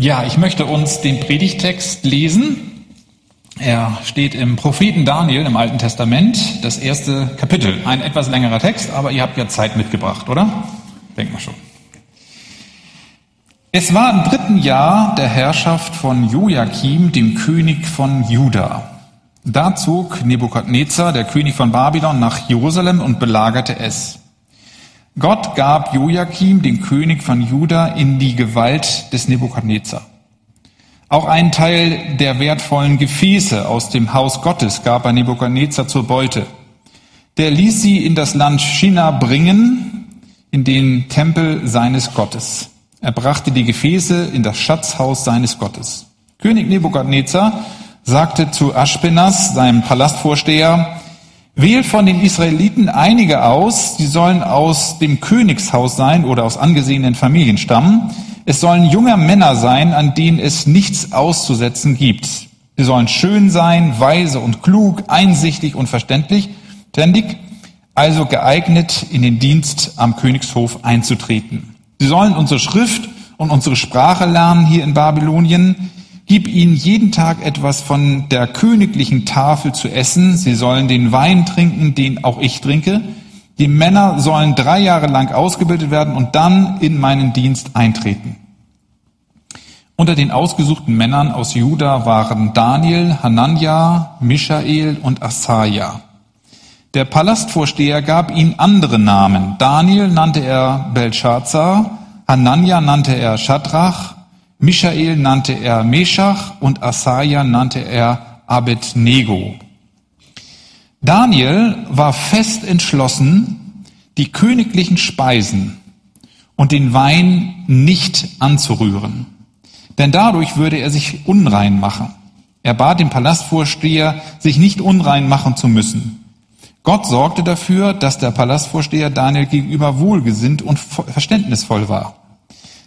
Ja, ich möchte uns den Predigtext lesen. Er steht im Propheten Daniel im Alten Testament, das erste Kapitel. Ein etwas längerer Text, aber ihr habt ja Zeit mitgebracht, oder? Denkt mal schon. Es war im dritten Jahr der Herrschaft von Joachim, dem König von Juda. Da zog Nebukadnezar, der König von Babylon, nach Jerusalem und belagerte es. Gott gab Joachim, den König von Juda, in die Gewalt des Nebukadnezar. Auch einen Teil der wertvollen Gefäße aus dem Haus Gottes gab er Nebukadnezar zur Beute. Der ließ sie in das Land China bringen, in den Tempel seines Gottes. Er brachte die Gefäße in das Schatzhaus seines Gottes. König Nebukadnezar sagte zu Aschpenas, seinem Palastvorsteher, Wähl von den Israeliten einige aus, die sollen aus dem Königshaus sein oder aus angesehenen Familien stammen. Es sollen junge Männer sein, an denen es nichts auszusetzen gibt. Sie sollen schön sein, weise und klug, einsichtig und verständlich, ständig, also geeignet, in den Dienst am Königshof einzutreten. Sie sollen unsere Schrift und unsere Sprache lernen hier in Babylonien. Gib ihnen jeden Tag etwas von der königlichen Tafel zu essen. Sie sollen den Wein trinken, den auch ich trinke. Die Männer sollen drei Jahre lang ausgebildet werden und dann in meinen Dienst eintreten. Unter den ausgesuchten Männern aus Juda waren Daniel, Hanania, Michael und Asaja. Der Palastvorsteher gab ihnen andere Namen. Daniel nannte er Belshazzar, Hanania nannte er Shadrach, Michael nannte er Meshach und Asaja nannte er Abednego. Daniel war fest entschlossen, die königlichen Speisen und den Wein nicht anzurühren, denn dadurch würde er sich unrein machen. Er bat den Palastvorsteher, sich nicht unrein machen zu müssen. Gott sorgte dafür, dass der Palastvorsteher Daniel gegenüber wohlgesinnt und verständnisvoll war.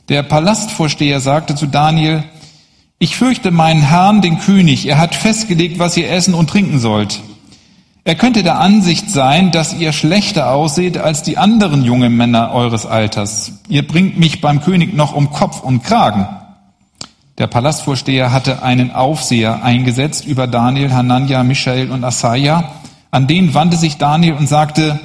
Der Palastvorsteher sagte zu Daniel, ich fürchte meinen Herrn, den König, er hat festgelegt, was ihr essen und trinken sollt. Er könnte der Ansicht sein, dass ihr schlechter ausseht als die anderen jungen Männer eures Alters. Ihr bringt mich beim König noch um Kopf und Kragen. Der Palastvorsteher hatte einen Aufseher eingesetzt über Daniel, Hanania, Michael und Asaja. An den wandte sich Daniel und sagte,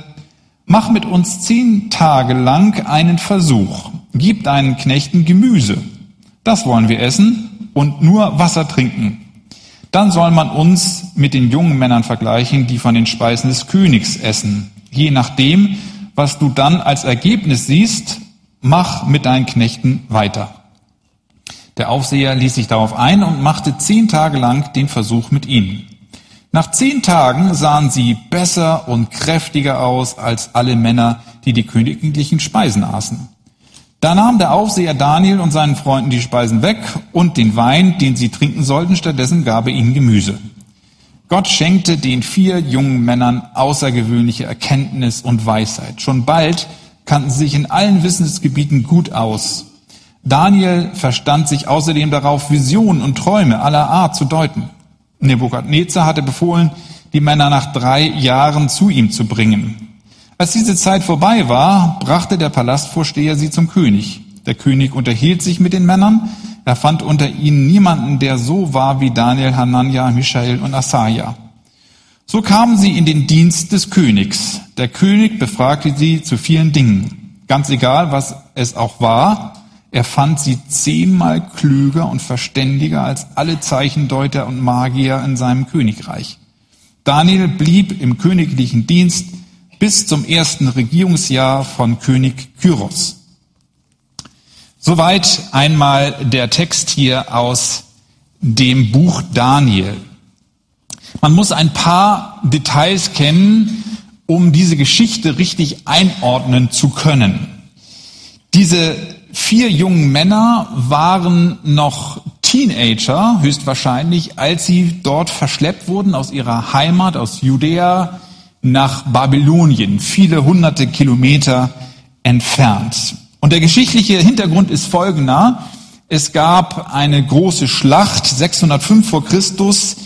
mach mit uns zehn Tage lang einen Versuch. Gib deinen Knechten Gemüse. Das wollen wir essen und nur Wasser trinken. Dann soll man uns mit den jungen Männern vergleichen, die von den Speisen des Königs essen. Je nachdem, was du dann als Ergebnis siehst, mach mit deinen Knechten weiter. Der Aufseher ließ sich darauf ein und machte zehn Tage lang den Versuch mit ihnen. Nach zehn Tagen sahen sie besser und kräftiger aus als alle Männer, die die königlichen Speisen aßen. Da nahm der Aufseher Daniel und seinen Freunden die Speisen weg und den Wein, den sie trinken sollten, stattdessen gab er ihnen Gemüse. Gott schenkte den vier jungen Männern außergewöhnliche Erkenntnis und Weisheit. Schon bald kannten sie sich in allen Wissensgebieten gut aus. Daniel verstand sich außerdem darauf, Visionen und Träume aller Art zu deuten. Nebukadnezar hatte befohlen, die Männer nach drei Jahren zu ihm zu bringen. Als diese Zeit vorbei war, brachte der Palastvorsteher sie zum König. Der König unterhielt sich mit den Männern. Er fand unter ihnen niemanden, der so war wie Daniel, Hanania, Michael und Asaja. So kamen sie in den Dienst des Königs. Der König befragte sie zu vielen Dingen. Ganz egal, was es auch war, er fand sie zehnmal klüger und verständiger als alle Zeichendeuter und Magier in seinem Königreich. Daniel blieb im königlichen Dienst bis zum ersten Regierungsjahr von König Kyros. Soweit einmal der Text hier aus dem Buch Daniel. Man muss ein paar Details kennen, um diese Geschichte richtig einordnen zu können. Diese vier jungen Männer waren noch Teenager, höchstwahrscheinlich, als sie dort verschleppt wurden aus ihrer Heimat, aus Judäa, nach Babylonien, viele hunderte Kilometer entfernt. Und der geschichtliche Hintergrund ist folgender. Es gab eine große Schlacht 605 vor Christus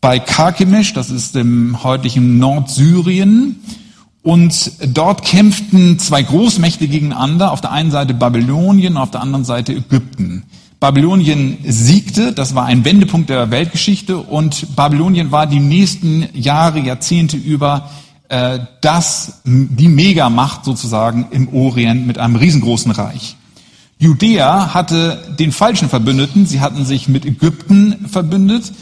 bei Karkemisch, das ist im heutigen Nordsyrien. Und dort kämpften zwei Großmächte gegeneinander, auf der einen Seite Babylonien, auf der anderen Seite Ägypten. Babylonien siegte, das war ein Wendepunkt der Weltgeschichte. Und Babylonien war die nächsten Jahre, Jahrzehnte über äh, das, die Megamacht sozusagen im Orient mit einem riesengroßen Reich. Judäa hatte den falschen Verbündeten, sie hatten sich mit Ägypten verbündet.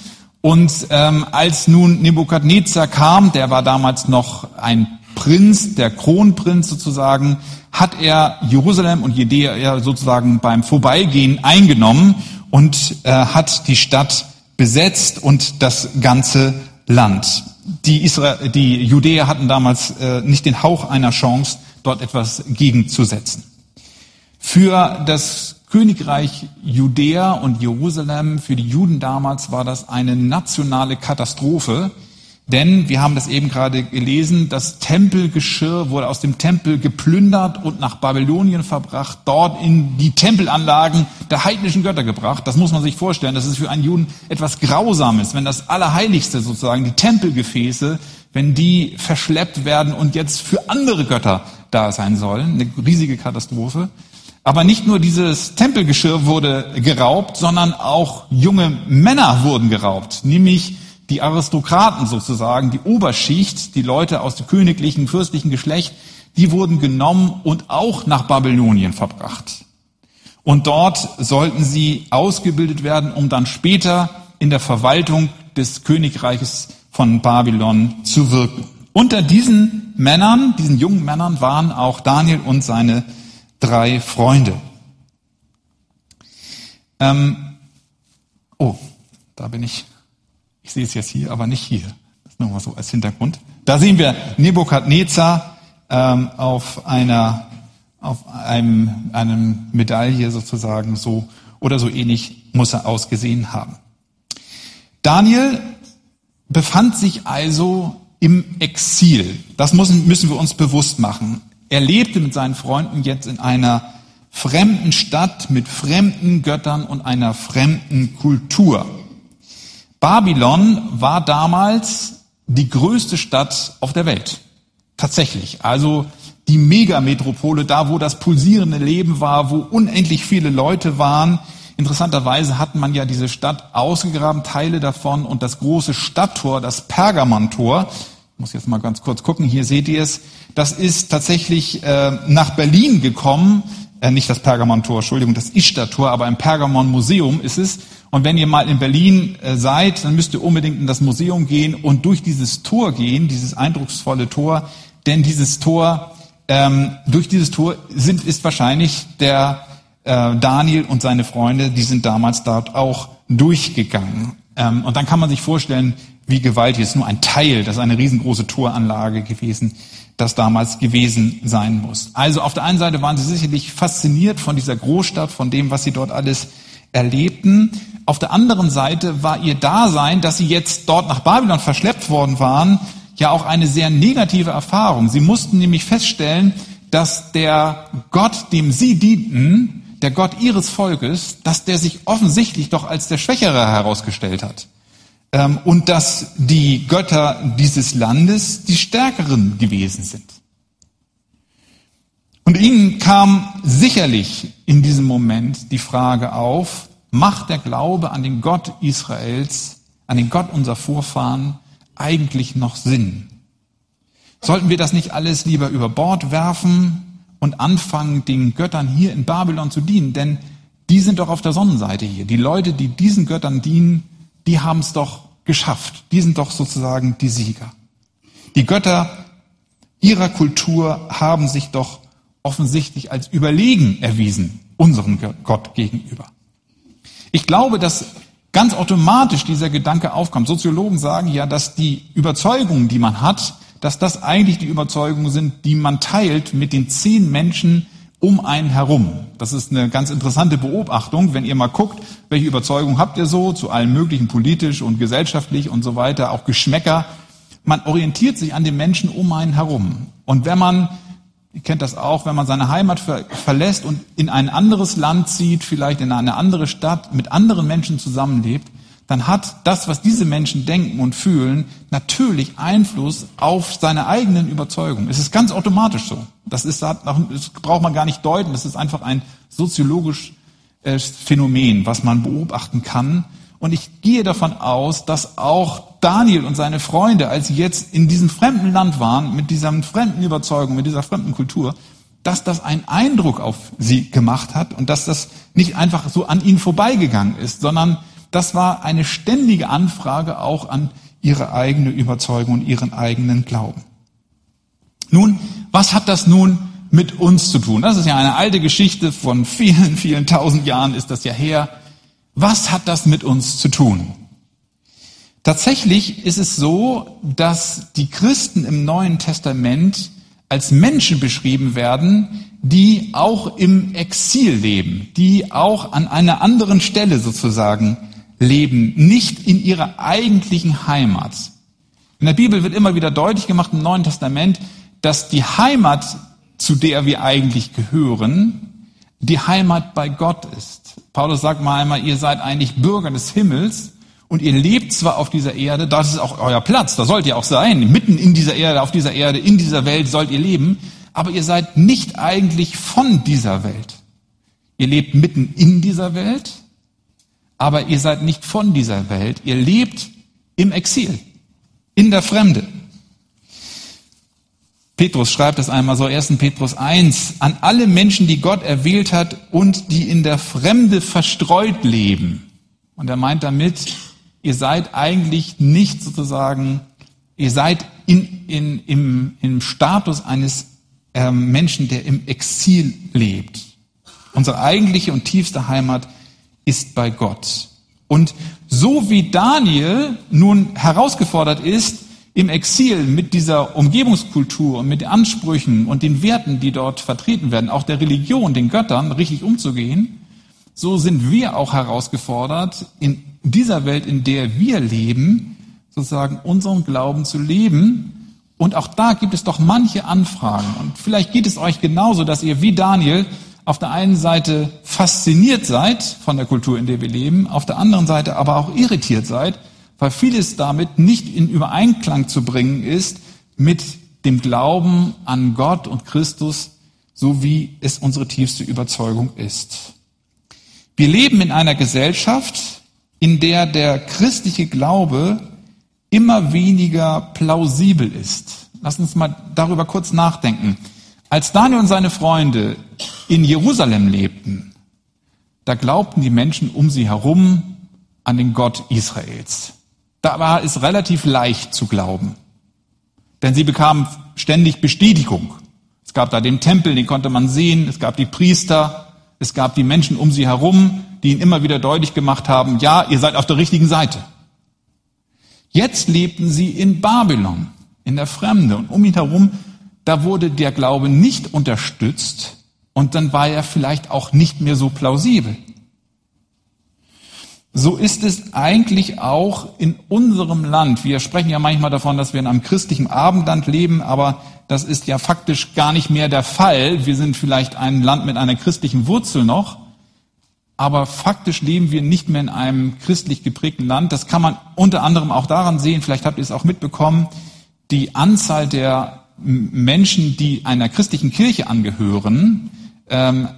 Und ähm, als nun Nebukadnezar kam, der war damals noch ein Prinz, der Kronprinz sozusagen, hat er Jerusalem und Judäa sozusagen beim Vorbeigehen eingenommen und äh, hat die Stadt besetzt und das ganze Land. Die, Israel, die Judäer hatten damals äh, nicht den Hauch einer Chance, dort etwas gegenzusetzen. Für das Königreich Judäa und Jerusalem, für die Juden damals war das eine nationale Katastrophe, denn wir haben das eben gerade gelesen, das Tempelgeschirr wurde aus dem Tempel geplündert und nach Babylonien verbracht, dort in die Tempelanlagen der heidnischen Götter gebracht. Das muss man sich vorstellen, das ist für einen Juden etwas Grausames, wenn das Allerheiligste sozusagen, die Tempelgefäße, wenn die verschleppt werden und jetzt für andere Götter da sein sollen. Eine riesige Katastrophe. Aber nicht nur dieses Tempelgeschirr wurde geraubt, sondern auch junge Männer wurden geraubt, nämlich die Aristokraten sozusagen, die Oberschicht, die Leute aus dem königlichen, fürstlichen Geschlecht, die wurden genommen und auch nach Babylonien verbracht. Und dort sollten sie ausgebildet werden, um dann später in der Verwaltung des Königreiches von Babylon zu wirken. Unter diesen Männern, diesen jungen Männern waren auch Daniel und seine drei Freunde. Ähm, oh, da bin ich. Ich sehe es jetzt hier, aber nicht hier. Das nochmal so als Hintergrund. Da sehen wir Nebukadnezar ähm, auf einer auf einem, einem Medaille sozusagen so oder so ähnlich muss er ausgesehen haben. Daniel befand sich also im Exil. Das müssen, müssen wir uns bewusst machen. Er lebte mit seinen Freunden jetzt in einer fremden Stadt mit fremden Göttern und einer fremden Kultur. Babylon war damals die größte Stadt auf der Welt. Tatsächlich. Also die Megametropole, da wo das pulsierende Leben war, wo unendlich viele Leute waren. Interessanterweise hat man ja diese Stadt ausgegraben, Teile davon und das große Stadttor, das Pergamontor, ich muss jetzt mal ganz kurz gucken, hier seht ihr es, das ist tatsächlich äh, nach Berlin gekommen, äh, nicht das Pergamon-Tor, Entschuldigung, das Ishtar-Tor, aber im Pergamon-Museum ist es. Und wenn ihr mal in Berlin äh, seid, dann müsst ihr unbedingt in das Museum gehen und durch dieses Tor gehen, dieses eindrucksvolle Tor, denn dieses Tor, ähm, durch dieses Tor sind, ist wahrscheinlich der äh, Daniel und seine Freunde, die sind damals dort auch durchgegangen. Ähm, und dann kann man sich vorstellen, wie gewaltig ist nur ein Teil, das ist eine riesengroße Toranlage gewesen, das damals gewesen sein muss. Also auf der einen Seite waren sie sicherlich fasziniert von dieser Großstadt, von dem, was sie dort alles erlebten. Auf der anderen Seite war ihr Dasein, dass sie jetzt dort nach Babylon verschleppt worden waren, ja auch eine sehr negative Erfahrung. Sie mussten nämlich feststellen, dass der Gott, dem sie dienten, der Gott ihres Volkes, dass der sich offensichtlich doch als der Schwächere herausgestellt hat. Ähm, und dass die Götter dieses Landes die stärkeren gewesen sind. Und ihnen kam sicherlich in diesem Moment die Frage auf, macht der Glaube an den Gott Israels, an den Gott unserer Vorfahren eigentlich noch Sinn? Sollten wir das nicht alles lieber über Bord werfen und anfangen, den Göttern hier in Babylon zu dienen? Denn die sind doch auf der Sonnenseite hier. Die Leute, die diesen Göttern dienen, die haben es doch geschafft. Die sind doch sozusagen die Sieger. Die Götter ihrer Kultur haben sich doch offensichtlich als überlegen erwiesen, unserem Gott gegenüber. Ich glaube, dass ganz automatisch dieser Gedanke aufkommt. Soziologen sagen ja, dass die Überzeugungen, die man hat, dass das eigentlich die Überzeugungen sind, die man teilt mit den zehn Menschen, um einen herum. Das ist eine ganz interessante Beobachtung, wenn ihr mal guckt, welche Überzeugung habt ihr so zu allen möglichen politisch und gesellschaftlich und so weiter, auch Geschmäcker. Man orientiert sich an den Menschen um einen herum. Und wenn man, ihr kennt das auch, wenn man seine Heimat ver verlässt und in ein anderes Land zieht, vielleicht in eine andere Stadt, mit anderen Menschen zusammenlebt, dann hat das, was diese Menschen denken und fühlen, natürlich Einfluss auf seine eigenen Überzeugungen. Es ist ganz automatisch so. Das, ist, das braucht man gar nicht deuten. Das ist einfach ein soziologisch äh, Phänomen, was man beobachten kann. Und ich gehe davon aus, dass auch Daniel und seine Freunde, als sie jetzt in diesem fremden Land waren, mit dieser fremden Überzeugung, mit dieser fremden Kultur, dass das einen Eindruck auf sie gemacht hat und dass das nicht einfach so an ihnen vorbeigegangen ist, sondern das war eine ständige Anfrage auch an ihre eigene Überzeugung und ihren eigenen Glauben. Nun, was hat das nun mit uns zu tun? Das ist ja eine alte Geschichte von vielen, vielen tausend Jahren ist das ja her. Was hat das mit uns zu tun? Tatsächlich ist es so, dass die Christen im Neuen Testament als Menschen beschrieben werden, die auch im Exil leben, die auch an einer anderen Stelle sozusagen leben, nicht in ihrer eigentlichen Heimat. In der Bibel wird immer wieder deutlich gemacht im Neuen Testament, dass die Heimat, zu der wir eigentlich gehören, die Heimat bei Gott ist. Paulus sagt mal einmal, ihr seid eigentlich Bürger des Himmels und ihr lebt zwar auf dieser Erde, das ist auch euer Platz, da sollt ihr auch sein, mitten in dieser Erde, auf dieser Erde, in dieser Welt sollt ihr leben, aber ihr seid nicht eigentlich von dieser Welt. Ihr lebt mitten in dieser Welt, aber ihr seid nicht von dieser Welt, ihr lebt im Exil, in der Fremde. Petrus schreibt es einmal so, 1. Petrus 1, an alle Menschen, die Gott erwählt hat und die in der Fremde verstreut leben. Und er meint damit, ihr seid eigentlich nicht sozusagen, ihr seid in, in, im, im Status eines ähm, Menschen, der im Exil lebt. Unsere eigentliche und tiefste Heimat ist bei Gott. Und so wie Daniel nun herausgefordert ist, im Exil mit dieser Umgebungskultur und mit den Ansprüchen und den Werten, die dort vertreten werden, auch der Religion, den Göttern, richtig umzugehen, so sind wir auch herausgefordert, in dieser Welt, in der wir leben, sozusagen unseren Glauben zu leben. Und auch da gibt es doch manche Anfragen. Und vielleicht geht es euch genauso, dass ihr wie Daniel auf der einen Seite fasziniert seid von der Kultur, in der wir leben, auf der anderen Seite aber auch irritiert seid, weil vieles damit nicht in Übereinklang zu bringen ist mit dem Glauben an Gott und Christus, so wie es unsere tiefste Überzeugung ist. Wir leben in einer Gesellschaft, in der der christliche Glaube immer weniger plausibel ist. Lass uns mal darüber kurz nachdenken. Als Daniel und seine Freunde in Jerusalem lebten, da glaubten die Menschen um sie herum an den Gott Israels. Da war es relativ leicht zu glauben. Denn sie bekamen ständig Bestätigung. Es gab da den Tempel, den konnte man sehen. Es gab die Priester. Es gab die Menschen um sie herum, die ihnen immer wieder deutlich gemacht haben, ja, ihr seid auf der richtigen Seite. Jetzt lebten sie in Babylon, in der Fremde. Und um ihn herum, da wurde der Glaube nicht unterstützt. Und dann war er vielleicht auch nicht mehr so plausibel. So ist es eigentlich auch in unserem Land. Wir sprechen ja manchmal davon, dass wir in einem christlichen Abendland leben, aber das ist ja faktisch gar nicht mehr der Fall. Wir sind vielleicht ein Land mit einer christlichen Wurzel noch, aber faktisch leben wir nicht mehr in einem christlich geprägten Land. Das kann man unter anderem auch daran sehen, vielleicht habt ihr es auch mitbekommen, die Anzahl der Menschen, die einer christlichen Kirche angehören, ähm,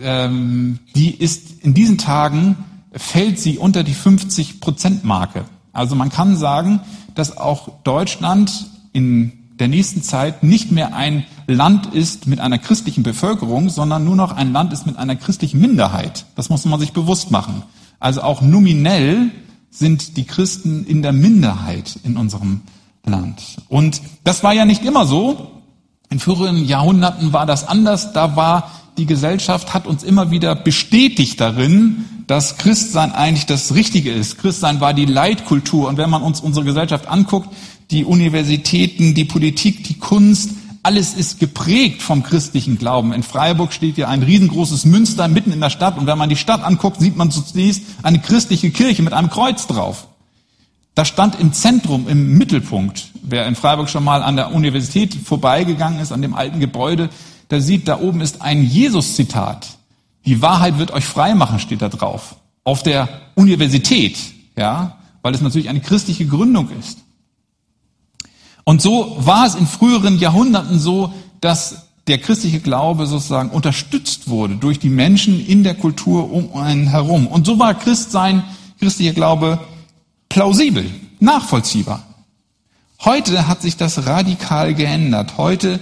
ähm, die ist in diesen Tagen fällt sie unter die 50 Prozent Marke. Also man kann sagen, dass auch Deutschland in der nächsten Zeit nicht mehr ein Land ist mit einer christlichen Bevölkerung, sondern nur noch ein Land ist mit einer christlichen Minderheit. Das muss man sich bewusst machen. Also auch nominell sind die Christen in der Minderheit in unserem Land. Und das war ja nicht immer so. In früheren Jahrhunderten war das anders. Da war die Gesellschaft, hat uns immer wieder bestätigt darin, dass Christsein eigentlich das Richtige ist. Christsein war die Leitkultur. Und wenn man uns unsere Gesellschaft anguckt, die Universitäten, die Politik, die Kunst, alles ist geprägt vom christlichen Glauben. In Freiburg steht ja ein riesengroßes Münster mitten in der Stadt. Und wenn man die Stadt anguckt, sieht man zunächst eine christliche Kirche mit einem Kreuz drauf. Das stand im Zentrum, im Mittelpunkt. Wer in Freiburg schon mal an der Universität vorbeigegangen ist, an dem alten Gebäude, der sieht, da oben ist ein Jesus-Zitat. Die Wahrheit wird euch frei machen, steht da drauf. Auf der Universität, ja, weil es natürlich eine christliche Gründung ist. Und so war es in früheren Jahrhunderten so, dass der christliche Glaube sozusagen unterstützt wurde durch die Menschen in der Kultur um einen herum. Und so war Christsein, christlicher Glaube plausibel, nachvollziehbar. Heute hat sich das radikal geändert. Heute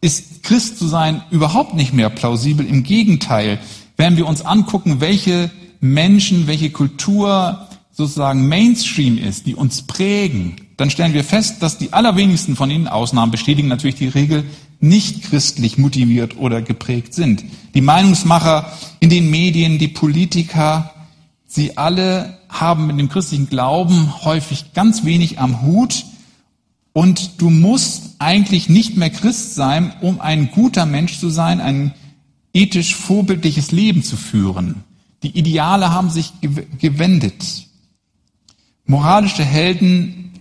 ist Christ zu sein überhaupt nicht mehr plausibel. Im Gegenteil, wenn wir uns angucken, welche Menschen, welche Kultur sozusagen Mainstream ist, die uns prägen, dann stellen wir fest, dass die allerwenigsten von ihnen, Ausnahmen bestätigen natürlich die Regel, nicht christlich motiviert oder geprägt sind. Die Meinungsmacher in den Medien, die Politiker, sie alle haben mit dem christlichen Glauben häufig ganz wenig am Hut und du musst eigentlich nicht mehr Christ sein, um ein guter Mensch zu sein, ein ethisch vorbildliches Leben zu führen. Die Ideale haben sich gewendet. Moralische Helden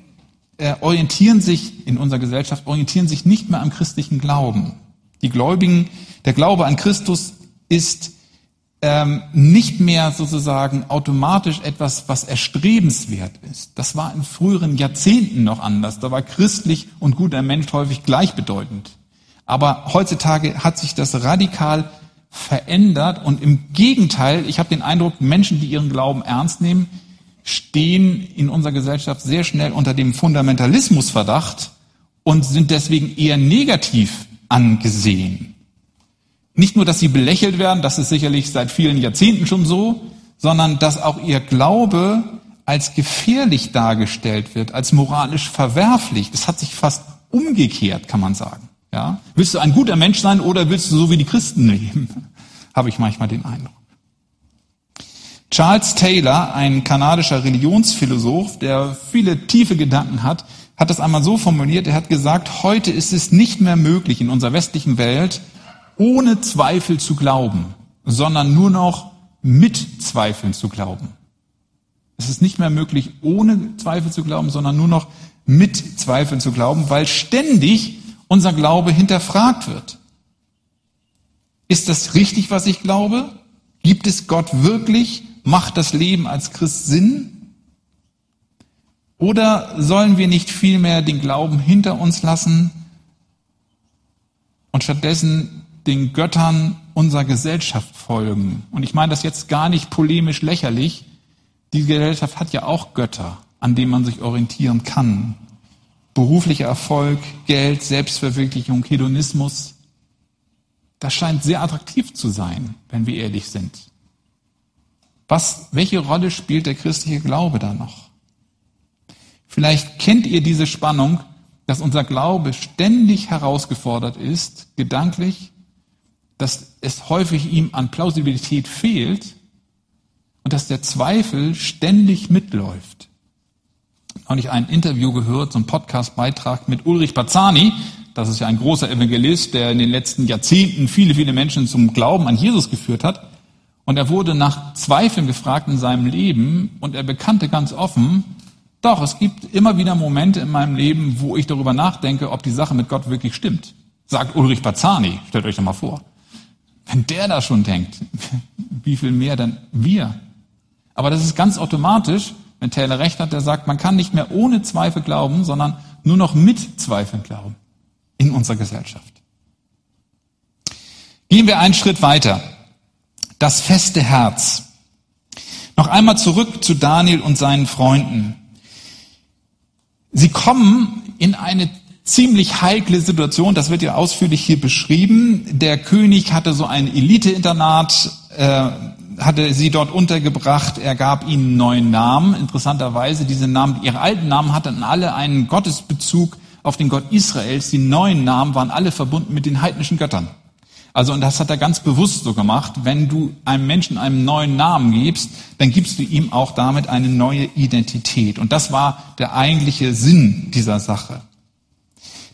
äh, orientieren sich in unserer Gesellschaft, orientieren sich nicht mehr am christlichen Glauben. Die Gläubigen, der Glaube an Christus ist ähm, nicht mehr sozusagen automatisch etwas, was erstrebenswert ist. Das war in früheren Jahrzehnten noch anders. Da war christlich und guter Mensch häufig gleichbedeutend. Aber heutzutage hat sich das radikal verändert und im Gegenteil, ich habe den Eindruck, Menschen, die ihren Glauben ernst nehmen, stehen in unserer Gesellschaft sehr schnell unter dem Fundamentalismusverdacht und sind deswegen eher negativ angesehen. Nicht nur, dass sie belächelt werden, das ist sicherlich seit vielen Jahrzehnten schon so, sondern dass auch ihr Glaube als gefährlich dargestellt wird, als moralisch verwerflich. Das hat sich fast umgekehrt, kann man sagen. Ja? Willst du ein guter Mensch sein oder willst du so wie die Christen leben? Habe ich manchmal den Eindruck. Charles Taylor, ein kanadischer Religionsphilosoph, der viele tiefe Gedanken hat, hat das einmal so formuliert, er hat gesagt, heute ist es nicht mehr möglich in unserer westlichen Welt, ohne Zweifel zu glauben, sondern nur noch mit Zweifeln zu glauben. Es ist nicht mehr möglich, ohne Zweifel zu glauben, sondern nur noch mit Zweifeln zu glauben, weil ständig unser Glaube hinterfragt wird. Ist das richtig, was ich glaube? Gibt es Gott wirklich? Macht das Leben als Christ Sinn? Oder sollen wir nicht vielmehr den Glauben hinter uns lassen und stattdessen den Göttern unserer Gesellschaft folgen. Und ich meine das jetzt gar nicht polemisch lächerlich. Die Gesellschaft hat ja auch Götter, an denen man sich orientieren kann. Beruflicher Erfolg, Geld, Selbstverwirklichung, Hedonismus. Das scheint sehr attraktiv zu sein, wenn wir ehrlich sind. Was, welche Rolle spielt der christliche Glaube da noch? Vielleicht kennt ihr diese Spannung, dass unser Glaube ständig herausgefordert ist, gedanklich dass es häufig ihm an Plausibilität fehlt und dass der Zweifel ständig mitläuft. Habe ich ein Interview gehört, so ein Podcast-Beitrag mit Ulrich Bazzani. Das ist ja ein großer Evangelist, der in den letzten Jahrzehnten viele, viele Menschen zum Glauben an Jesus geführt hat. Und er wurde nach Zweifeln gefragt in seinem Leben und er bekannte ganz offen, doch, es gibt immer wieder Momente in meinem Leben, wo ich darüber nachdenke, ob die Sache mit Gott wirklich stimmt. Sagt Ulrich Bazzani. Stellt euch das mal vor. Wenn der da schon denkt, wie viel mehr dann wir? Aber das ist ganz automatisch, wenn Taylor recht hat, der sagt, man kann nicht mehr ohne Zweifel glauben, sondern nur noch mit Zweifeln glauben in unserer Gesellschaft. Gehen wir einen Schritt weiter. Das feste Herz. Noch einmal zurück zu Daniel und seinen Freunden. Sie kommen in eine ziemlich heikle Situation, das wird ja ausführlich hier beschrieben. Der König hatte so ein Elite-Internat, äh, hatte sie dort untergebracht, er gab ihnen neuen Namen. Interessanterweise, diese Namen, ihre alten Namen hatten alle einen Gottesbezug auf den Gott Israels. Die neuen Namen waren alle verbunden mit den heidnischen Göttern. Also, und das hat er ganz bewusst so gemacht. Wenn du einem Menschen einen neuen Namen gibst, dann gibst du ihm auch damit eine neue Identität. Und das war der eigentliche Sinn dieser Sache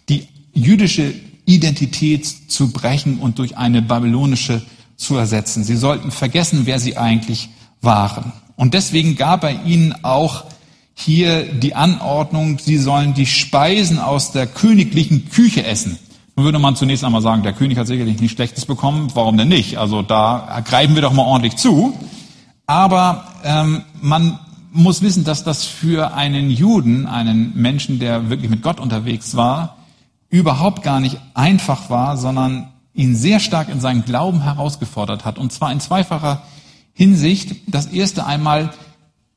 die jüdische Identität zu brechen und durch eine babylonische zu ersetzen. Sie sollten vergessen, wer sie eigentlich waren. Und deswegen gab er ihnen auch hier die Anordnung, sie sollen die Speisen aus der königlichen Küche essen. Nun würde man zunächst einmal sagen, der König hat sicherlich nichts Schlechtes bekommen, warum denn nicht? Also da greifen wir doch mal ordentlich zu. Aber ähm, man muss wissen, dass das für einen Juden, einen Menschen, der wirklich mit Gott unterwegs war, überhaupt gar nicht einfach war, sondern ihn sehr stark in seinen Glauben herausgefordert hat. Und zwar in zweifacher Hinsicht. Das erste einmal,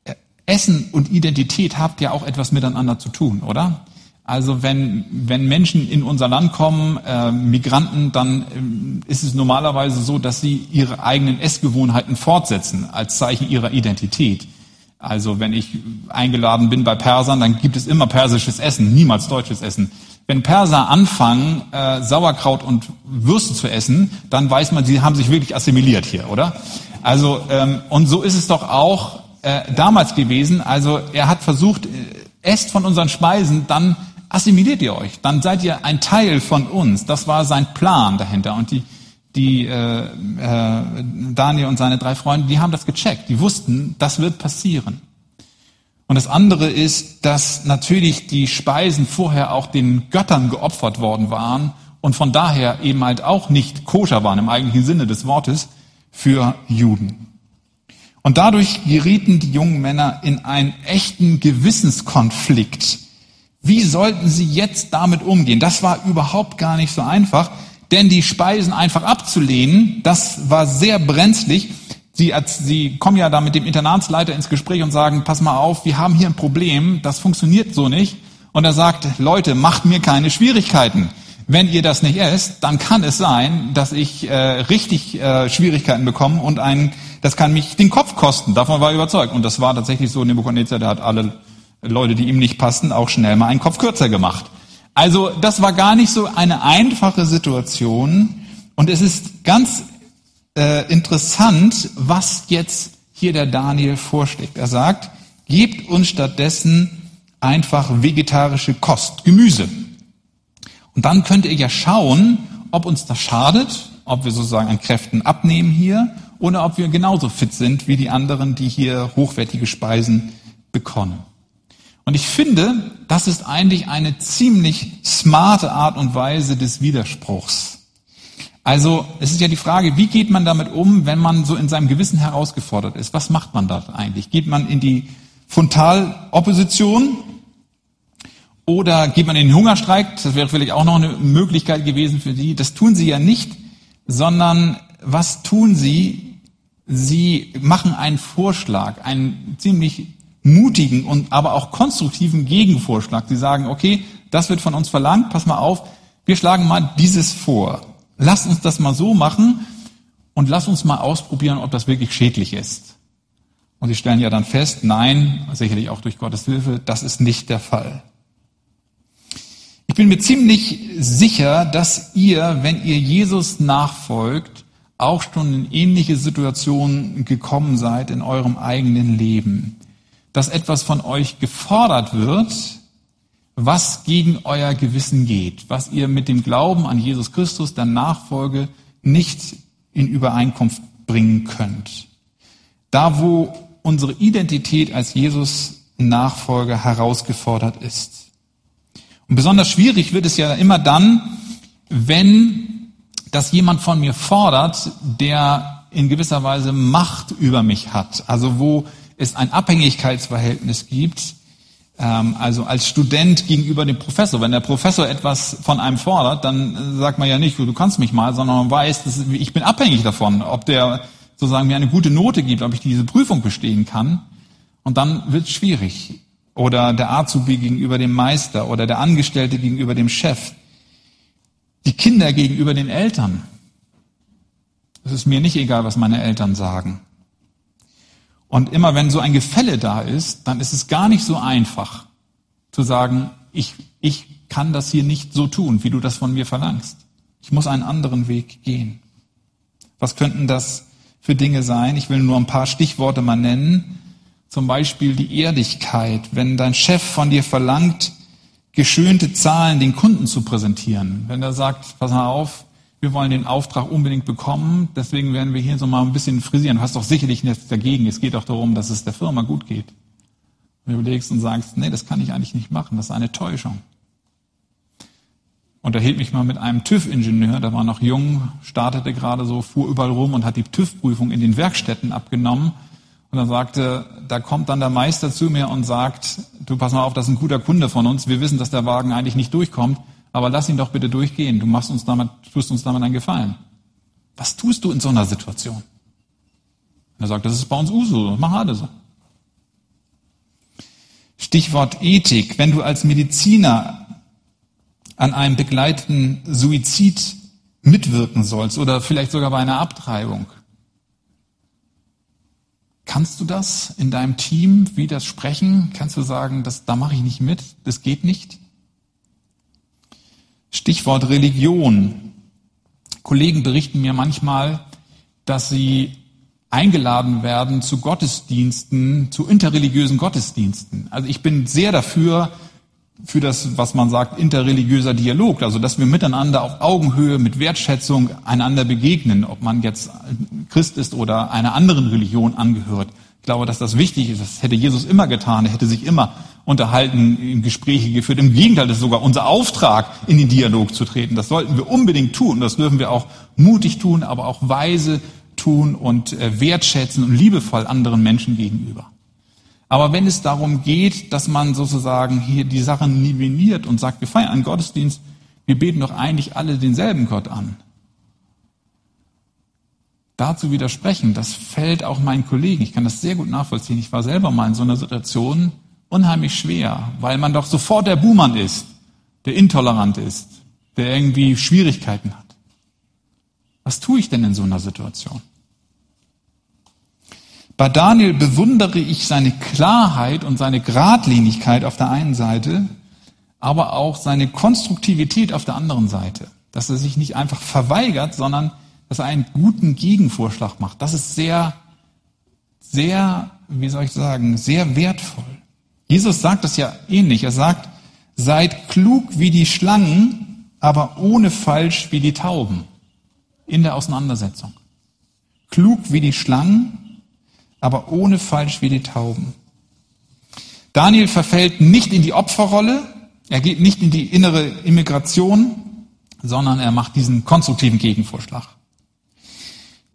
äh, Essen und Identität habt ja auch etwas miteinander zu tun, oder? Also wenn, wenn Menschen in unser Land kommen, äh, Migranten, dann äh, ist es normalerweise so, dass sie ihre eigenen Essgewohnheiten fortsetzen als Zeichen ihrer Identität. Also wenn ich eingeladen bin bei Persern, dann gibt es immer persisches Essen, niemals deutsches Essen. Wenn Perser anfangen, äh, Sauerkraut und Würste zu essen, dann weiß man, sie haben sich wirklich assimiliert hier, oder? Also ähm, und so ist es doch auch äh, damals gewesen. Also er hat versucht, äh, esst von unseren Speisen, dann assimiliert ihr euch, dann seid ihr ein Teil von uns. Das war sein Plan dahinter. Und die, die äh, äh, Daniel und seine drei Freunde, die haben das gecheckt. Die wussten, das wird passieren. Und das andere ist, dass natürlich die Speisen vorher auch den Göttern geopfert worden waren und von daher eben halt auch nicht koscher waren im eigentlichen Sinne des Wortes für Juden. Und dadurch gerieten die jungen Männer in einen echten Gewissenskonflikt wie sollten sie jetzt damit umgehen? Das war überhaupt gar nicht so einfach, denn die Speisen einfach abzulehnen, das war sehr brenzlig. Sie, sie kommen ja da mit dem Internatsleiter ins Gespräch und sagen, pass mal auf, wir haben hier ein Problem, das funktioniert so nicht. Und er sagt, Leute, macht mir keine Schwierigkeiten. Wenn ihr das nicht esst, dann kann es sein, dass ich äh, richtig äh, Schwierigkeiten bekomme und ein, das kann mich den Kopf kosten. Davon war er überzeugt. Und das war tatsächlich so. Nebuchadnezzar, der hat alle Leute, die ihm nicht passten, auch schnell mal einen Kopf kürzer gemacht. Also das war gar nicht so eine einfache Situation. Und es ist ganz äh, interessant, was jetzt hier der Daniel vorschlägt. Er sagt, gebt uns stattdessen einfach vegetarische Kost, Gemüse. Und dann könnt ihr ja schauen, ob uns das schadet, ob wir sozusagen an Kräften abnehmen hier oder ob wir genauso fit sind wie die anderen, die hier hochwertige Speisen bekommen. Und ich finde, das ist eigentlich eine ziemlich smarte Art und Weise des Widerspruchs. Also es ist ja die Frage, wie geht man damit um, wenn man so in seinem Gewissen herausgefordert ist? Was macht man da eigentlich? Geht man in die Frontalopposition oder geht man in den Hungerstreik? Das wäre vielleicht auch noch eine Möglichkeit gewesen für Sie. Das tun Sie ja nicht, sondern was tun Sie? Sie machen einen Vorschlag, einen ziemlich mutigen und aber auch konstruktiven Gegenvorschlag. Sie sagen, okay, das wird von uns verlangt, pass mal auf, wir schlagen mal dieses vor. Lass uns das mal so machen und lass uns mal ausprobieren, ob das wirklich schädlich ist. Und sie stellen ja dann fest, nein, sicherlich auch durch Gottes Hilfe, das ist nicht der Fall. Ich bin mir ziemlich sicher, dass ihr, wenn ihr Jesus nachfolgt, auch schon in ähnliche Situationen gekommen seid in eurem eigenen Leben dass etwas von euch gefordert wird, was gegen euer Gewissen geht, was ihr mit dem Glauben an Jesus Christus, der Nachfolge, nicht in Übereinkunft bringen könnt. Da, wo unsere Identität als Jesus Nachfolger herausgefordert ist. Und besonders schwierig wird es ja immer dann, wenn das jemand von mir fordert, der in gewisser Weise Macht über mich hat. Also wo es ein Abhängigkeitsverhältnis gibt, also als Student gegenüber dem Professor. Wenn der Professor etwas von einem fordert, dann sagt man ja nicht, du kannst mich mal, sondern man weiß, dass ich bin abhängig davon, ob der sozusagen mir eine gute Note gibt, ob ich diese Prüfung bestehen kann. Und dann wird es schwierig. Oder der Azubi gegenüber dem Meister oder der Angestellte gegenüber dem Chef. Die Kinder gegenüber den Eltern. Es ist mir nicht egal, was meine Eltern sagen. Und immer wenn so ein Gefälle da ist, dann ist es gar nicht so einfach zu sagen, ich, ich kann das hier nicht so tun, wie du das von mir verlangst. Ich muss einen anderen Weg gehen. Was könnten das für Dinge sein? Ich will nur ein paar Stichworte mal nennen. Zum Beispiel die Ehrlichkeit. Wenn dein Chef von dir verlangt, geschönte Zahlen den Kunden zu präsentieren. Wenn er sagt, pass mal auf, wir wollen den Auftrag unbedingt bekommen, deswegen werden wir hier so mal ein bisschen frisieren. Du hast doch sicherlich nichts dagegen. Es geht doch darum, dass es der Firma gut geht. Und du überlegst und sagst, nee, das kann ich eigentlich nicht machen. Das ist eine Täuschung. Unterhielt mich mal mit einem TÜV-Ingenieur, der war noch jung, startete gerade so, fuhr überall rum und hat die TÜV-Prüfung in den Werkstätten abgenommen. Und dann sagte, da kommt dann der Meister zu mir und sagt, du pass mal auf, das ist ein guter Kunde von uns. Wir wissen, dass der Wagen eigentlich nicht durchkommt aber lass ihn doch bitte durchgehen. Du machst uns damit, tust uns damit einen Gefallen. Was tust du in so einer Situation? Er sagt, das ist bei uns Uso, das machen alle so. Stichwort Ethik. Wenn du als Mediziner an einem begleiteten Suizid mitwirken sollst oder vielleicht sogar bei einer Abtreibung, kannst du das in deinem Team widersprechen? Kannst du sagen, das, da mache ich nicht mit, das geht nicht? Stichwort Religion. Kollegen berichten mir manchmal, dass sie eingeladen werden zu Gottesdiensten, zu interreligiösen Gottesdiensten. Also ich bin sehr dafür, für das, was man sagt, interreligiöser Dialog, also dass wir miteinander auf Augenhöhe mit Wertschätzung einander begegnen, ob man jetzt Christ ist oder einer anderen Religion angehört. Ich glaube, dass das wichtig ist. Das hätte Jesus immer getan. Er hätte sich immer unterhalten, Gespräche geführt. Im Gegenteil, das ist sogar unser Auftrag, in den Dialog zu treten. Das sollten wir unbedingt tun. Das dürfen wir auch mutig tun, aber auch weise tun und äh, wertschätzen und liebevoll anderen Menschen gegenüber. Aber wenn es darum geht, dass man sozusagen hier die Sachen nivelliert und sagt, wir feiern einen Gottesdienst, wir beten doch eigentlich alle denselben Gott an. Dazu widersprechen, das fällt auch meinen Kollegen. Ich kann das sehr gut nachvollziehen. Ich war selber mal in so einer Situation unheimlich schwer, weil man doch sofort der Buhmann ist, der intolerant ist, der irgendwie Schwierigkeiten hat. Was tue ich denn in so einer Situation? Bei Daniel bewundere ich seine Klarheit und seine Gradlinigkeit auf der einen Seite, aber auch seine Konstruktivität auf der anderen Seite. Dass er sich nicht einfach verweigert, sondern dass er einen guten Gegenvorschlag macht. Das ist sehr, sehr, wie soll ich sagen, sehr wertvoll. Jesus sagt das ja ähnlich. Er sagt, seid klug wie die Schlangen, aber ohne falsch wie die Tauben. In der Auseinandersetzung. Klug wie die Schlangen, aber ohne falsch wie die Tauben. Daniel verfällt nicht in die Opferrolle, er geht nicht in die innere Immigration, sondern er macht diesen konstruktiven Gegenvorschlag.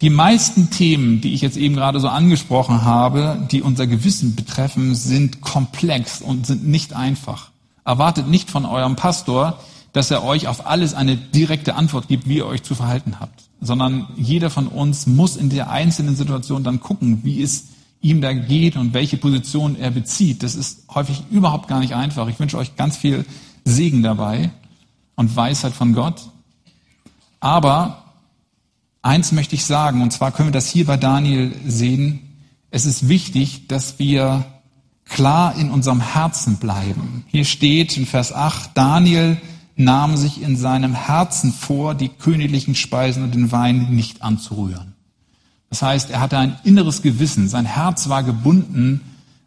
Die meisten Themen, die ich jetzt eben gerade so angesprochen habe, die unser Gewissen betreffen, sind komplex und sind nicht einfach. Erwartet nicht von eurem Pastor, dass er euch auf alles eine direkte Antwort gibt, wie ihr euch zu verhalten habt sondern jeder von uns muss in der einzelnen Situation dann gucken, wie es ihm da geht und welche Position er bezieht. Das ist häufig überhaupt gar nicht einfach. Ich wünsche euch ganz viel Segen dabei und Weisheit von Gott. Aber eins möchte ich sagen, und zwar können wir das hier bei Daniel sehen. Es ist wichtig, dass wir klar in unserem Herzen bleiben. Hier steht in Vers 8, Daniel nahm sich in seinem Herzen vor, die königlichen Speisen und den Wein nicht anzurühren. Das heißt, er hatte ein inneres Gewissen, sein Herz war gebunden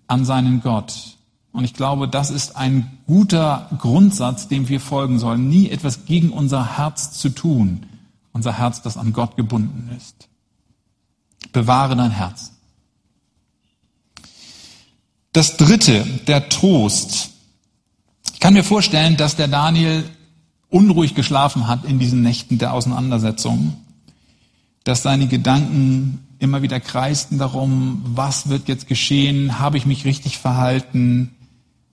an seinen Gott. Und ich glaube, das ist ein guter Grundsatz, dem wir folgen sollen, nie etwas gegen unser Herz zu tun, unser Herz, das an Gott gebunden ist. Bewahre dein Herz. Das dritte, der Trost. Ich kann mir vorstellen, dass der Daniel unruhig geschlafen hat in diesen Nächten der Auseinandersetzung, dass seine Gedanken immer wieder kreisten darum, was wird jetzt geschehen, habe ich mich richtig verhalten,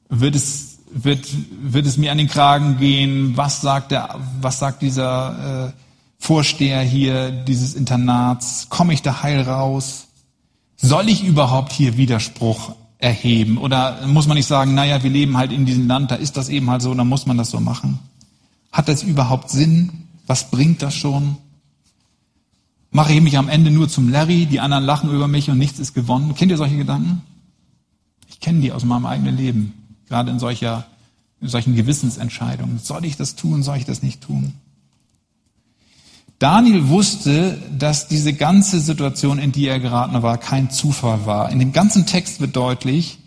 wird es, wird, wird es mir an den Kragen gehen, was sagt, der, was sagt dieser äh, Vorsteher hier dieses Internats, komme ich da heil raus, soll ich überhaupt hier Widerspruch erheben oder muss man nicht sagen, naja, wir leben halt in diesem Land, da ist das eben halt so, dann muss man das so machen. Hat das überhaupt Sinn? Was bringt das schon? Mache ich mich am Ende nur zum Larry, die anderen lachen über mich und nichts ist gewonnen? Kennt ihr solche Gedanken? Ich kenne die aus meinem eigenen Leben, gerade in, solcher, in solchen Gewissensentscheidungen. Soll ich das tun, soll ich das nicht tun? Daniel wusste, dass diese ganze Situation, in die er geraten war, kein Zufall war. In dem ganzen Text wird deutlich,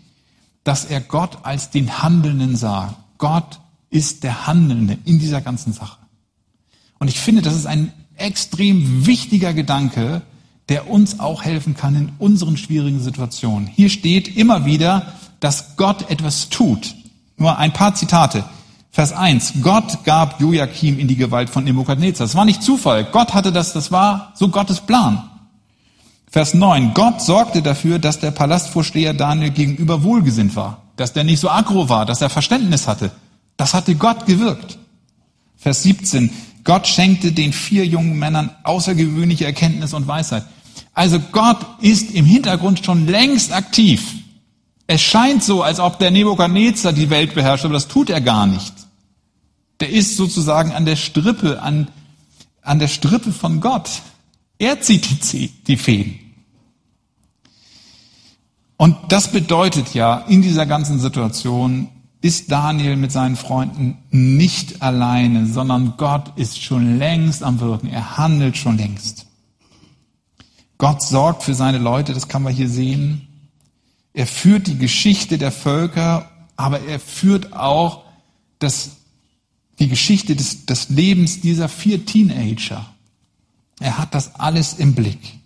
dass er Gott als den Handelnden sah. Gott ist der Handelnde in dieser ganzen Sache. Und ich finde, das ist ein extrem wichtiger Gedanke, der uns auch helfen kann in unseren schwierigen Situationen. Hier steht immer wieder, dass Gott etwas tut. Nur ein paar Zitate. Vers 1. Gott gab Joachim in die Gewalt von Nebukadnezar. Das war nicht Zufall. Gott hatte das, das war so Gottes Plan. Vers 9. Gott sorgte dafür, dass der Palastvorsteher Daniel gegenüber wohlgesinnt war. Dass der nicht so aggro war, dass er Verständnis hatte. Das hatte Gott gewirkt. Vers 17. Gott schenkte den vier jungen Männern außergewöhnliche Erkenntnis und Weisheit. Also Gott ist im Hintergrund schon längst aktiv. Es scheint so, als ob der Nebukadnezar die Welt beherrscht, aber das tut er gar nicht. Der ist sozusagen an der Strippe, an, an der Strippe von Gott. Er zieht die, die Fäden. Und das bedeutet ja, in dieser ganzen Situation ist Daniel mit seinen Freunden nicht alleine, sondern Gott ist schon längst am Wirken. Er handelt schon längst. Gott sorgt für seine Leute, das kann man hier sehen. Er führt die Geschichte der Völker, aber er führt auch das, die Geschichte des, des Lebens dieser vier Teenager. Er hat das alles im Blick.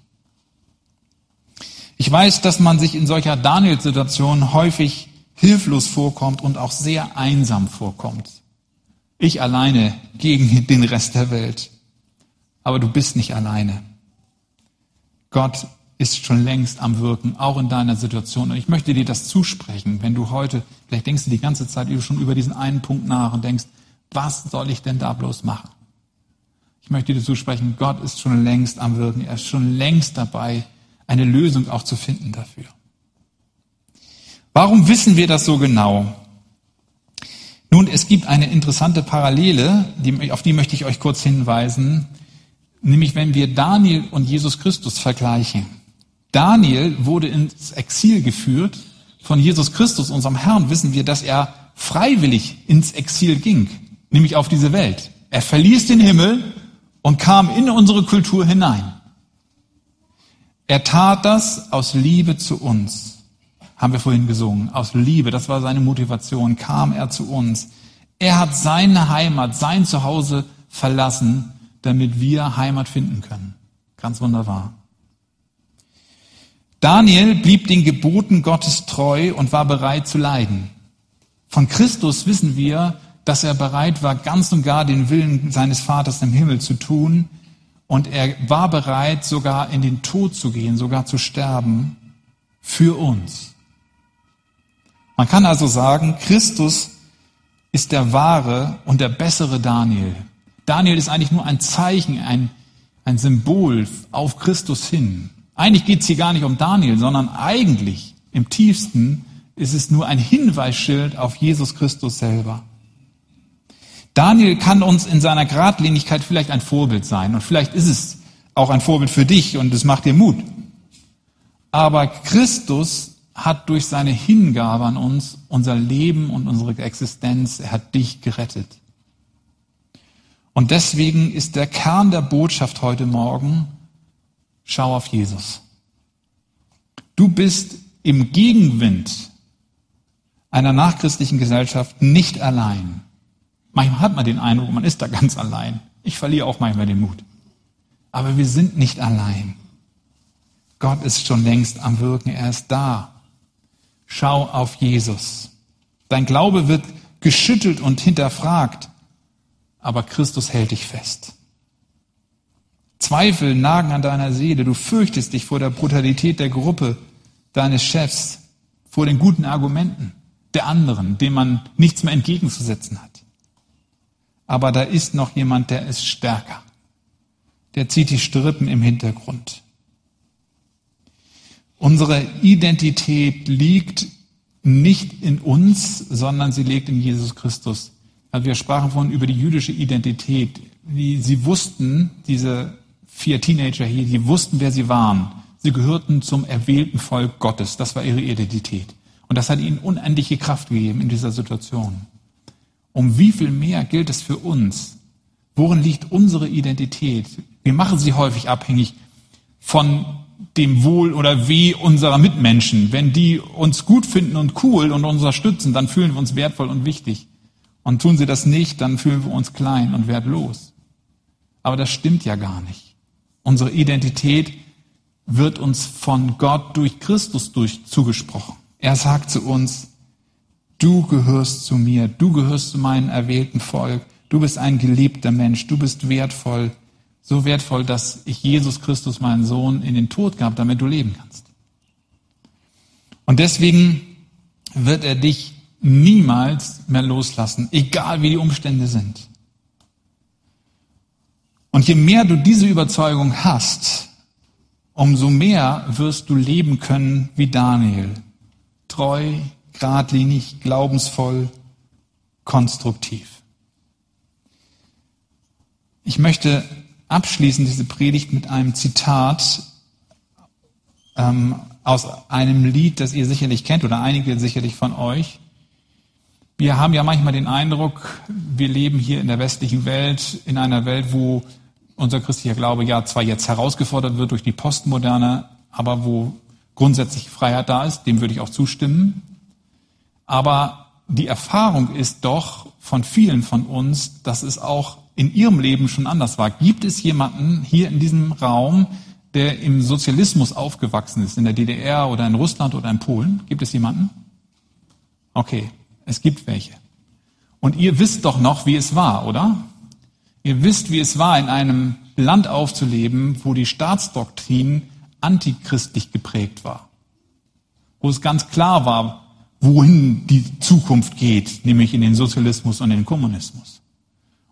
Ich weiß, dass man sich in solcher Daniel-Situation häufig hilflos vorkommt und auch sehr einsam vorkommt. Ich alleine gegen den Rest der Welt. Aber du bist nicht alleine. Gott ist schon längst am Wirken, auch in deiner Situation. Und ich möchte dir das zusprechen, wenn du heute, vielleicht denkst du die ganze Zeit schon über diesen einen Punkt nach und denkst, was soll ich denn da bloß machen? Ich möchte dir zusprechen, Gott ist schon längst am Wirken. Er ist schon längst dabei, eine Lösung auch zu finden dafür. Warum wissen wir das so genau? Nun, es gibt eine interessante Parallele, auf die möchte ich euch kurz hinweisen, nämlich wenn wir Daniel und Jesus Christus vergleichen. Daniel wurde ins Exil geführt. Von Jesus Christus, unserem Herrn, wissen wir, dass er freiwillig ins Exil ging, nämlich auf diese Welt. Er verließ den Himmel und kam in unsere Kultur hinein. Er tat das aus Liebe zu uns haben wir vorhin gesungen. Aus Liebe, das war seine Motivation, kam er zu uns. Er hat seine Heimat, sein Zuhause verlassen, damit wir Heimat finden können. Ganz wunderbar. Daniel blieb den Geboten Gottes treu und war bereit zu leiden. Von Christus wissen wir, dass er bereit war, ganz und gar den Willen seines Vaters im Himmel zu tun. Und er war bereit, sogar in den Tod zu gehen, sogar zu sterben, für uns. Man kann also sagen, Christus ist der wahre und der bessere Daniel. Daniel ist eigentlich nur ein Zeichen, ein, ein Symbol auf Christus hin. Eigentlich geht es hier gar nicht um Daniel, sondern eigentlich im tiefsten ist es nur ein Hinweisschild auf Jesus Christus selber. Daniel kann uns in seiner Gradlinigkeit vielleicht ein Vorbild sein und vielleicht ist es auch ein Vorbild für dich und es macht dir Mut. Aber Christus hat durch seine Hingabe an uns unser Leben und unsere Existenz, er hat dich gerettet. Und deswegen ist der Kern der Botschaft heute Morgen, schau auf Jesus. Du bist im Gegenwind einer nachchristlichen Gesellschaft nicht allein. Manchmal hat man den Eindruck, man ist da ganz allein. Ich verliere auch manchmal den Mut. Aber wir sind nicht allein. Gott ist schon längst am Wirken, er ist da. Schau auf Jesus. Dein Glaube wird geschüttelt und hinterfragt, aber Christus hält dich fest. Zweifel nagen an deiner Seele. Du fürchtest dich vor der Brutalität der Gruppe, deines Chefs, vor den guten Argumenten der anderen, dem man nichts mehr entgegenzusetzen hat. Aber da ist noch jemand, der ist stärker. Der zieht die Strippen im Hintergrund. Unsere Identität liegt nicht in uns, sondern sie liegt in Jesus Christus. Also wir sprachen vorhin über die jüdische Identität. Sie wussten, diese vier Teenager hier, die wussten, wer sie waren. Sie gehörten zum erwählten Volk Gottes. Das war ihre Identität. Und das hat ihnen unendliche Kraft gegeben in dieser Situation. Um wie viel mehr gilt es für uns? Worin liegt unsere Identität? Wir machen sie häufig abhängig von dem Wohl oder Weh unserer Mitmenschen. Wenn die uns gut finden und cool und uns unterstützen, dann fühlen wir uns wertvoll und wichtig. Und tun sie das nicht, dann fühlen wir uns klein und wertlos. Aber das stimmt ja gar nicht. Unsere Identität wird uns von Gott durch Christus durch zugesprochen. Er sagt zu uns, du gehörst zu mir, du gehörst zu meinem erwählten Volk, du bist ein geliebter Mensch, du bist wertvoll, so wertvoll, dass ich Jesus Christus, meinen Sohn, in den Tod gab, damit du leben kannst. Und deswegen wird er dich niemals mehr loslassen, egal wie die Umstände sind. Und je mehr du diese Überzeugung hast, umso mehr wirst du leben können wie Daniel. Treu, geradlinig, glaubensvoll, konstruktiv. Ich möchte abschließen diese Predigt mit einem Zitat ähm, aus einem Lied, das ihr sicherlich kennt oder einige sicherlich von euch. Wir haben ja manchmal den Eindruck, wir leben hier in der westlichen Welt, in einer Welt, wo unser christlicher Glaube ja zwar jetzt herausgefordert wird durch die Postmoderne, aber wo grundsätzlich Freiheit da ist, dem würde ich auch zustimmen. Aber die Erfahrung ist doch von vielen von uns, dass es auch in ihrem Leben schon anders war. Gibt es jemanden hier in diesem Raum, der im Sozialismus aufgewachsen ist, in der DDR oder in Russland oder in Polen? Gibt es jemanden? Okay, es gibt welche. Und ihr wisst doch noch, wie es war, oder? Ihr wisst, wie es war, in einem Land aufzuleben, wo die Staatsdoktrin antichristlich geprägt war. Wo es ganz klar war, wohin die Zukunft geht, nämlich in den Sozialismus und den Kommunismus.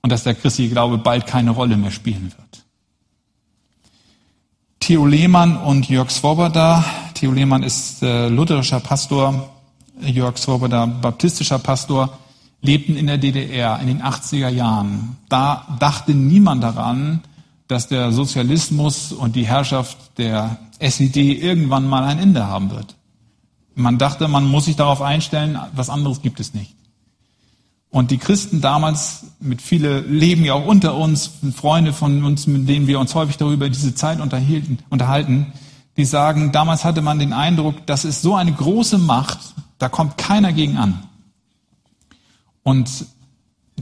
Und dass der christliche Glaube bald keine Rolle mehr spielen wird. Theo Lehmann und Jörg Swoboda. Theo Lehmann ist äh, lutherischer Pastor, Jörg Swoboda baptistischer Pastor, lebten in der DDR in den 80er Jahren. Da dachte niemand daran, dass der Sozialismus und die Herrschaft der SED irgendwann mal ein Ende haben wird. Man dachte, man muss sich darauf einstellen, was anderes gibt es nicht. Und die Christen damals, mit viele leben ja auch unter uns, Freunde von uns, mit denen wir uns häufig darüber diese Zeit unterhalten, die sagen, damals hatte man den Eindruck, das ist so eine große Macht, da kommt keiner gegen an. Und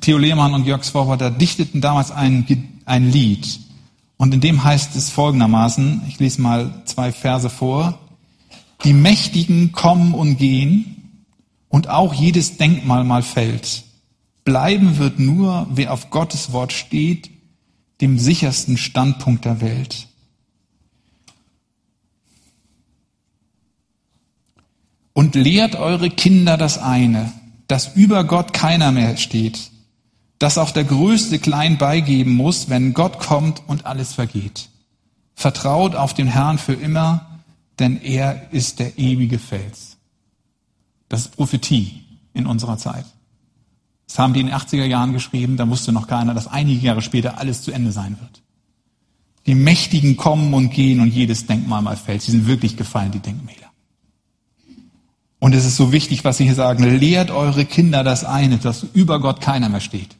Theo Lehmann und Jörg Swoboda dichteten damals ein, ein Lied. Und in dem heißt es folgendermaßen, ich lese mal zwei Verse vor, die Mächtigen kommen und gehen und auch jedes Denkmal mal fällt. Bleiben wird nur, wer auf Gottes Wort steht, dem sichersten Standpunkt der Welt. Und lehrt eure Kinder das eine, dass über Gott keiner mehr steht, dass auch der Größte klein beigeben muss, wenn Gott kommt und alles vergeht. Vertraut auf den Herrn für immer, denn er ist der ewige Fels. Das ist Prophetie in unserer Zeit. Das haben die in den 80er Jahren geschrieben, da wusste noch keiner, dass einige Jahre später alles zu Ende sein wird. Die Mächtigen kommen und gehen und jedes Denkmal mal fällt. Sie sind wirklich gefallen, die Denkmäler. Und es ist so wichtig, was Sie hier sagen. Lehrt eure Kinder das eine, dass über Gott keiner mehr steht.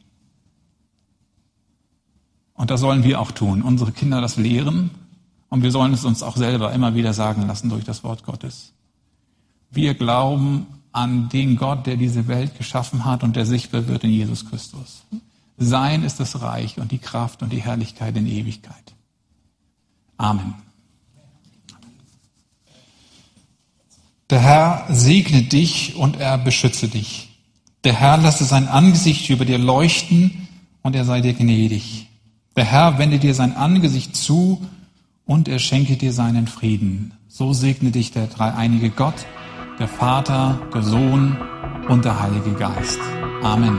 Und das sollen wir auch tun. Unsere Kinder das lehren und wir sollen es uns auch selber immer wieder sagen lassen durch das Wort Gottes. Wir glauben an den Gott, der diese Welt geschaffen hat und der sichtbar wird in Jesus Christus. Sein ist das Reich und die Kraft und die Herrlichkeit in Ewigkeit. Amen. Der Herr segne dich und er beschütze dich. Der Herr lasse sein Angesicht über dir leuchten und er sei dir gnädig. Der Herr wende dir sein Angesicht zu und er schenke dir seinen Frieden. So segne dich der dreieinige Gott, der Vater, der Sohn und der Heilige Geist. Amen.